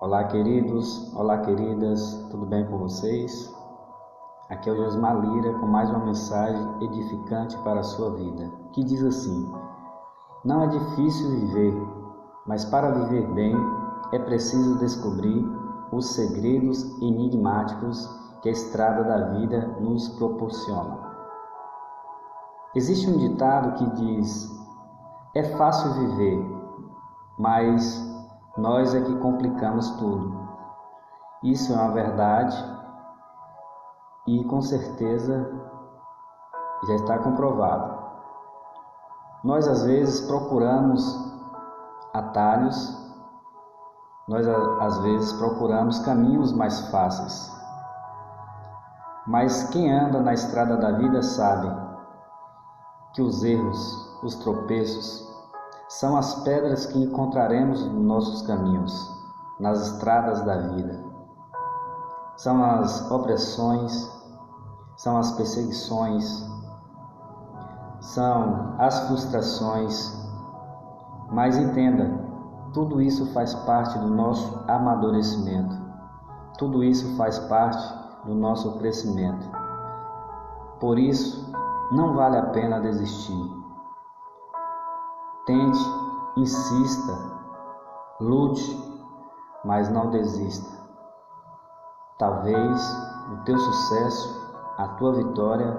Olá, queridos, olá, queridas, tudo bem com vocês? Aqui é o Josmar Lira com mais uma mensagem edificante para a sua vida, que diz assim: Não é difícil viver, mas para viver bem é preciso descobrir os segredos enigmáticos que a estrada da vida nos proporciona. Existe um ditado que diz: É fácil viver, mas nós é que complicamos tudo. Isso é uma verdade e com certeza já está comprovado. Nós às vezes procuramos atalhos, nós às vezes procuramos caminhos mais fáceis. Mas quem anda na estrada da vida sabe que os erros, os tropeços, são as pedras que encontraremos nos nossos caminhos, nas estradas da vida. São as opressões, são as perseguições, são as frustrações. Mas entenda, tudo isso faz parte do nosso amadurecimento. Tudo isso faz parte do nosso crescimento. Por isso, não vale a pena desistir. Tente, insista, lute, mas não desista. Talvez o teu sucesso, a tua vitória,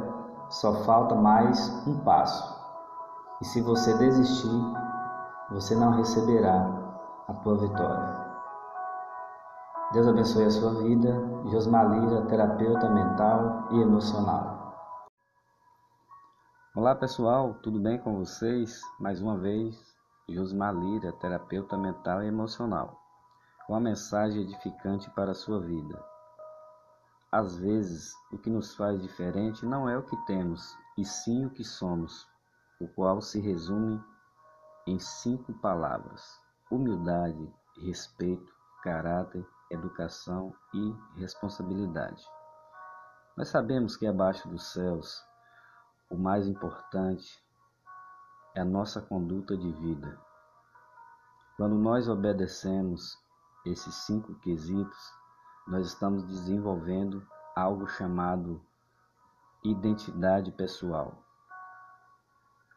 só falta mais um passo. E se você desistir, você não receberá a tua vitória. Deus abençoe a sua vida. Josmalira, terapeuta mental e emocional. Olá pessoal, tudo bem com vocês? Mais uma vez, Josmar Lira, terapeuta mental e emocional, com uma mensagem edificante para a sua vida. Às vezes, o que nos faz diferente não é o que temos, e sim o que somos, o qual se resume em cinco palavras: humildade, respeito, caráter, educação e responsabilidade. Nós sabemos que abaixo dos céus o mais importante é a nossa conduta de vida. Quando nós obedecemos esses cinco quesitos, nós estamos desenvolvendo algo chamado identidade pessoal.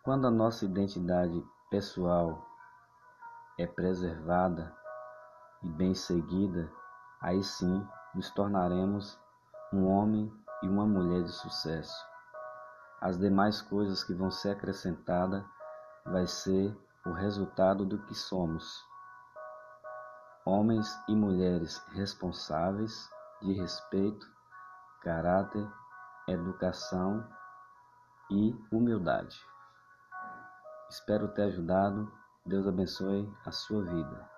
Quando a nossa identidade pessoal é preservada e bem seguida, aí sim nos tornaremos um homem e uma mulher de sucesso. As demais coisas que vão ser acrescentadas vai ser o resultado do que somos. Homens e mulheres responsáveis, de respeito, caráter, educação e humildade. Espero ter ajudado. Deus abençoe a sua vida.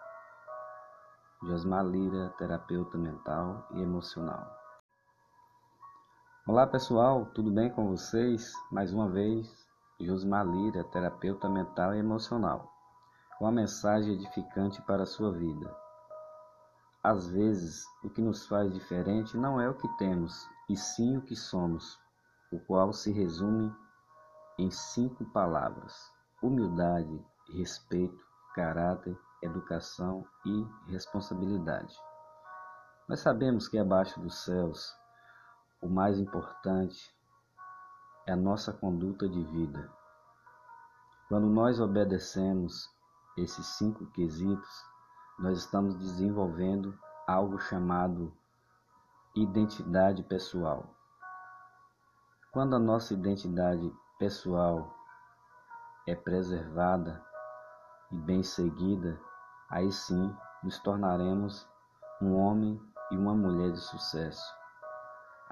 Josmar Lira, terapeuta mental e emocional. Olá pessoal, tudo bem com vocês? Mais uma vez, Josmar Lira, terapeuta mental e emocional, com uma mensagem edificante para a sua vida. Às vezes, o que nos faz diferente não é o que temos, e sim o que somos, o qual se resume em cinco palavras: humildade, respeito, caráter, educação e responsabilidade. Nós sabemos que abaixo dos céus o mais importante é a nossa conduta de vida. Quando nós obedecemos esses cinco quesitos, nós estamos desenvolvendo algo chamado identidade pessoal. Quando a nossa identidade pessoal é preservada e bem seguida, aí sim nos tornaremos um homem e uma mulher de sucesso.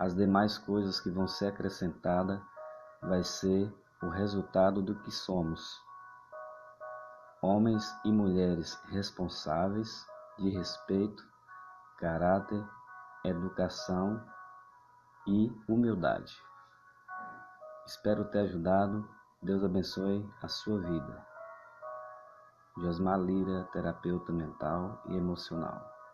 As demais coisas que vão ser acrescentadas vai ser o resultado do que somos. Homens e mulheres responsáveis, de respeito, caráter, educação e humildade. Espero ter ajudado. Deus abençoe a sua vida. Josmar Lira, terapeuta mental e emocional.